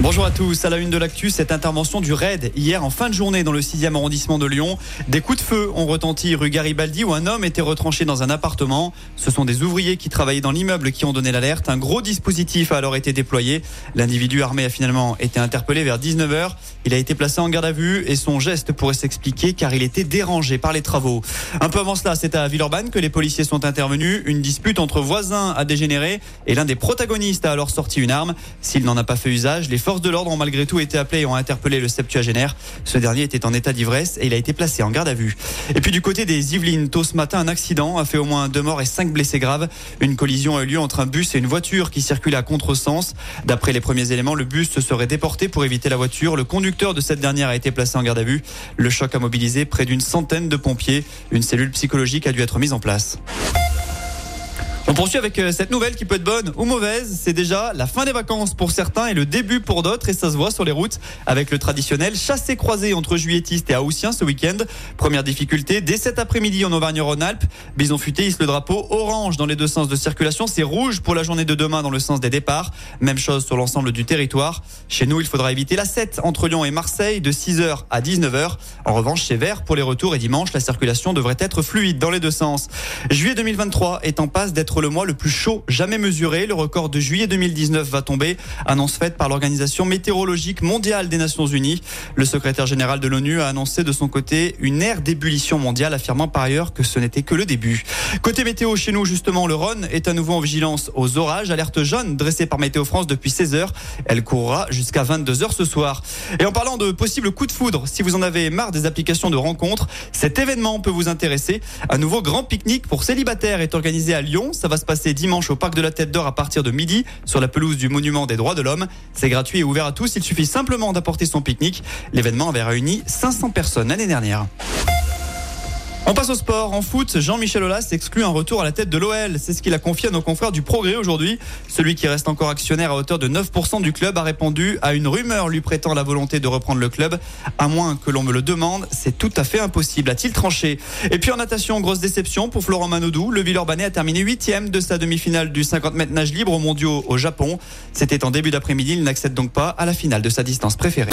Bonjour à tous, à la une de l'actu, cette intervention du RAID hier en fin de journée dans le 6e arrondissement de Lyon. Des coups de feu ont retenti rue Garibaldi où un homme était retranché dans un appartement. Ce sont des ouvriers qui travaillaient dans l'immeuble qui ont donné l'alerte. Un gros dispositif a alors été déployé. L'individu armé a finalement été interpellé vers 19h. Il a été placé en garde à vue et son geste pourrait s'expliquer car il était dérangé par les travaux. Un peu avant cela, c'est à Villeurbanne que les policiers sont intervenus. Une dispute entre voisins a dégénéré et l'un des protagonistes a alors sorti une arme. S'il n'en a pas fait usage, les forces de l'ordre ont malgré tout été appelées et ont interpellé le septuagénaire. Ce dernier était en état d'ivresse et il a été placé en garde à vue. Et puis du côté des Yvelines, tôt ce matin, un accident a fait au moins deux morts et cinq blessés graves. Une collision a eu lieu entre un bus et une voiture qui circulait à contresens. D'après les premiers éléments, le bus se serait déporté pour éviter la voiture. Le conducteur de cette dernière a été placé en garde à vue. Le choc a mobilisé près d'une centaine de pompiers. Une cellule psychologique a dû être mise en place. On poursuit avec euh, cette nouvelle qui peut être bonne ou mauvaise. C'est déjà la fin des vacances pour certains et le début pour d'autres et ça se voit sur les routes avec le traditionnel chassé-croisé entre juilletistes et haussiens ce week-end. Première difficulté, dès cet après-midi en Auvergne-Rhône-Alpes, Bison Futé hisse le drapeau orange dans les deux sens de circulation. C'est rouge pour la journée de demain dans le sens des départs. Même chose sur l'ensemble du territoire. Chez nous, il faudra éviter la 7 entre Lyon et Marseille de 6h à 19h. En revanche, chez vert pour les retours et dimanche, la circulation devrait être fluide dans les deux sens. Juillet 2023 est en passe d'être le mois le plus chaud jamais mesuré. Le record de juillet 2019 va tomber. Annonce faite par l'Organisation météorologique mondiale des Nations Unies. Le secrétaire général de l'ONU a annoncé de son côté une ère d'ébullition mondiale, affirmant par ailleurs que ce n'était que le début. Côté météo, chez nous, justement, le Rhône est à nouveau en vigilance aux orages. Alerte jaune dressée par Météo France depuis 16 heures. Elle courra jusqu'à 22 heures ce soir. Et en parlant de possibles coups de foudre, si vous en avez marre des applications de rencontres, cet événement peut vous intéresser. Un nouveau grand pique-nique pour célibataires est organisé à Lyon. Ça va se passer dimanche au Parc de la Tête d'Or à partir de midi sur la pelouse du Monument des Droits de l'Homme. C'est gratuit et ouvert à tous. Il suffit simplement d'apporter son pique-nique. L'événement avait réuni 500 personnes l'année dernière. On passe au sport. En foot, Jean-Michel Aulas exclut un retour à la tête de l'OL. C'est ce qu'il a confié à nos confrères du Progrès aujourd'hui. Celui qui reste encore actionnaire à hauteur de 9% du club a répondu à une rumeur lui prêtant la volonté de reprendre le club. À moins que l'on me le demande, c'est tout à fait impossible, a-t-il tranché. Et puis en natation, grosse déception pour Florent Manodou. Le Villeurbanais a terminé huitième de sa demi-finale du 50 mètres nage libre aux mondiaux au Japon. C'était en début d'après-midi. Il n'accède donc pas à la finale de sa distance préférée.